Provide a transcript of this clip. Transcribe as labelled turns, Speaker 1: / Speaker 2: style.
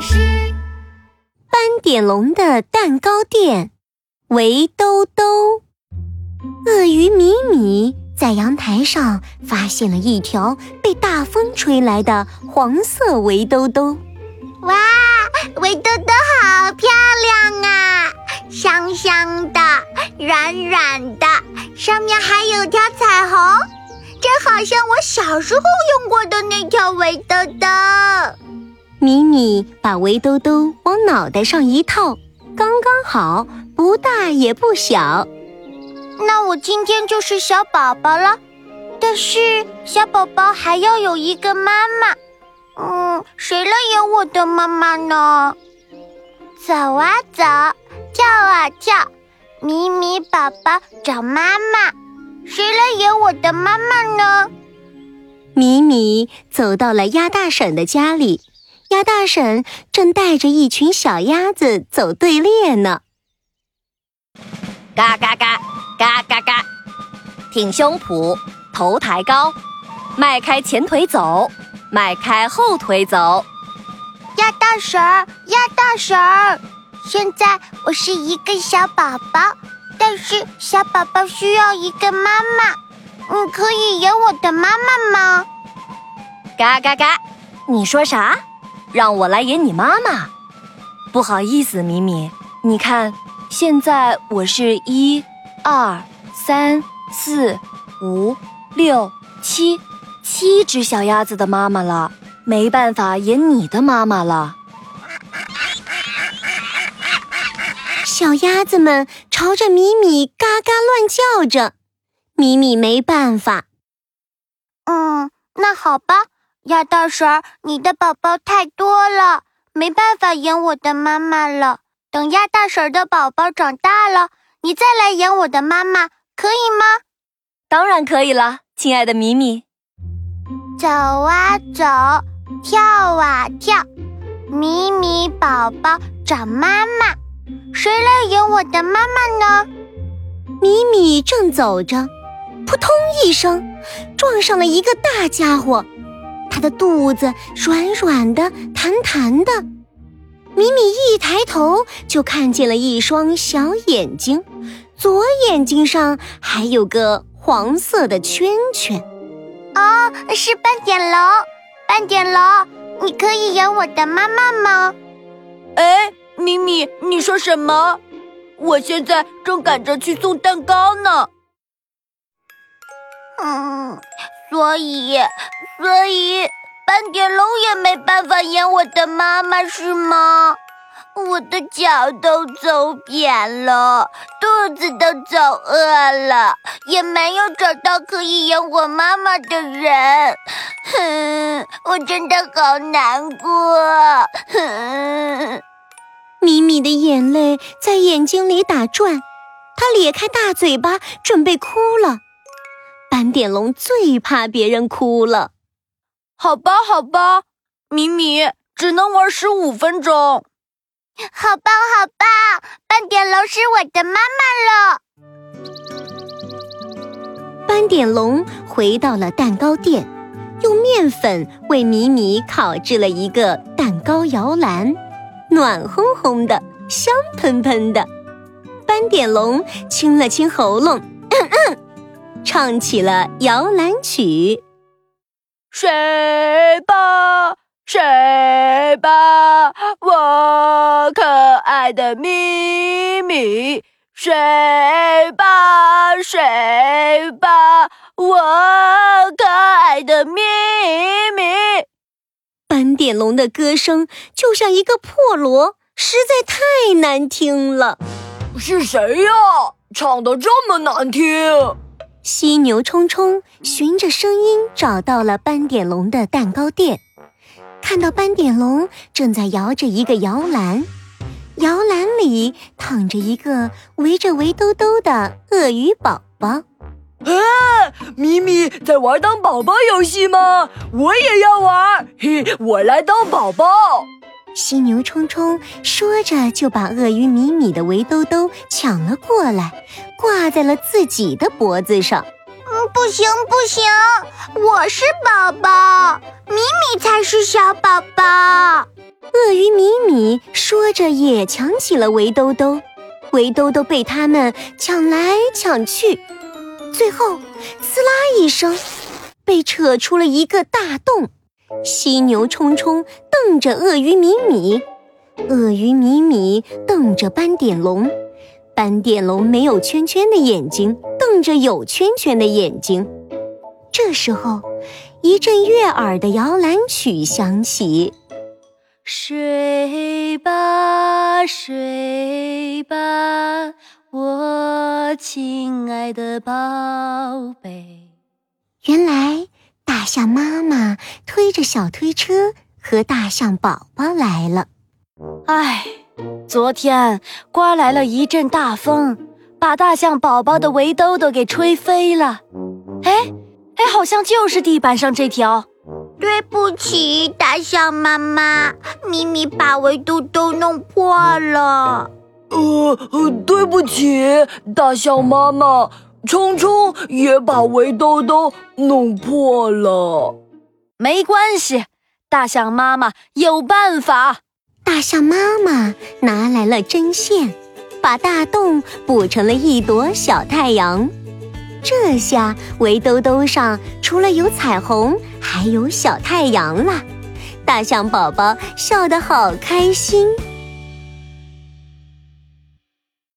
Speaker 1: 师。
Speaker 2: 斑点龙的蛋糕店，围兜兜。鳄鱼米米在阳台上发现了一条被大风吹来的黄色围兜兜。
Speaker 3: 哇，围兜兜好漂亮啊！香香的，软软的，上面还有条彩虹，这好像我小时候用过的那条围兜兜。
Speaker 2: 米米把围兜兜往脑袋上一套，刚刚好，不大也不小。
Speaker 3: 那我今天就是小宝宝了，但是小宝宝还要有一个妈妈。嗯，谁来演我的妈妈呢？走啊走，跳啊跳，米米宝宝找妈妈，谁来演我的妈妈呢？
Speaker 2: 米米走到了鸭大婶的家里，鸭大婶正带着一群小鸭子走队列呢。
Speaker 4: 嘎嘎嘎，嘎嘎嘎，挺胸脯，头抬高，迈开前腿走。迈开后腿走，
Speaker 3: 鸭大婶儿，鸭大婶儿，现在我是一个小宝宝，但是小宝宝需要一个妈妈，你可以演我的妈妈吗？
Speaker 4: 嘎嘎嘎，你说啥？让我来演你妈妈？不好意思，米米，你看，现在我是一、二、三、四、五、六、七。七只小鸭子的妈妈了，没办法演你的妈妈了。
Speaker 2: 小鸭子们朝着米米嘎嘎乱叫着，米米没办法。
Speaker 3: 嗯，那好吧，鸭大婶儿，你的宝宝太多了，没办法演我的妈妈了。等鸭大婶儿的宝宝长大了，你再来演我的妈妈，可以吗？
Speaker 4: 当然可以了，亲爱的米米。
Speaker 3: 走啊走，跳啊跳，米米宝宝找妈妈，谁来演我的妈妈呢？
Speaker 2: 米米正走着，扑通一声，撞上了一个大家伙，他的肚子软软的、弹弹的。米米一抬头，就看见了一双小眼睛，左眼睛上还有个黄色的圈圈。
Speaker 3: 哦，是斑点龙，斑点龙，你可以演我的妈妈吗？
Speaker 5: 哎，米米，你说什么？我现在正赶着去送蛋糕呢。
Speaker 3: 嗯，所以，所以斑点龙也没办法演我的妈妈，是吗？我的脚都走扁了，肚子都走饿了，也没有找到可以演我妈妈的人。哼，我真的好难过。哼，
Speaker 2: 米米的眼泪在眼睛里打转，他咧开大嘴巴准备哭了。斑点龙最怕别人哭了。
Speaker 5: 好吧，好吧，米米只能玩十五分钟。
Speaker 3: 好棒，好棒！斑点龙是我的妈
Speaker 2: 妈了。斑点龙回到了蛋糕店，用面粉为米米烤制了一个蛋糕摇篮，暖烘烘的，香喷喷的。斑点龙清了清喉咙，嗯嗯，唱起了摇篮曲：
Speaker 5: 睡吧。睡吧，我可爱的咪咪。睡吧，睡吧，我可爱的咪咪。
Speaker 2: 斑点龙的歌声就像一个破锣，实在太难听了。
Speaker 5: 是谁呀？唱的这么难听？
Speaker 2: 犀牛冲冲循着声音找到了斑点龙的蛋糕店。看到斑点龙正在摇着一个摇篮，摇篮里躺着一个围着围兜兜的鳄鱼宝宝。
Speaker 5: 啊，咪咪在玩当宝宝游戏吗？我也要玩，嘿，我来当宝宝。
Speaker 2: 犀牛冲冲说着，就把鳄鱼米米的围兜兜抢了过来，挂在了自己的脖子上。
Speaker 3: 嗯，不行不行，我是宝宝。米米才是小宝宝。
Speaker 2: 鳄鱼米米说着也抢起了围兜兜，围兜兜被他们抢来抢去，最后呲啦一声，被扯出了一个大洞。犀牛冲冲瞪着鳄鱼米米，鳄鱼米米瞪着斑点龙，斑点龙没有圈圈的眼睛瞪着有圈圈的眼睛。这时候，一阵悦耳的摇篮曲响起。
Speaker 4: 睡吧，睡吧，我亲爱的宝贝。
Speaker 2: 原来，大象妈妈推着小推车和大象宝宝来了。
Speaker 4: 唉，昨天刮来了一阵大风，把大象宝宝的围兜兜给吹飞了。哎，哎，好像就是地板上这条。
Speaker 3: 对不起，大象妈妈，咪咪把围兜兜弄破了。
Speaker 5: 呃呃，对不起，大象妈妈，冲冲也把围兜兜弄破了。
Speaker 4: 没关系，大象妈妈有办法。
Speaker 2: 大象妈妈拿来了针线，把大洞补成了一朵小太阳。这下围兜兜上除了有彩虹，还有小太阳了。大象宝宝笑得好开心。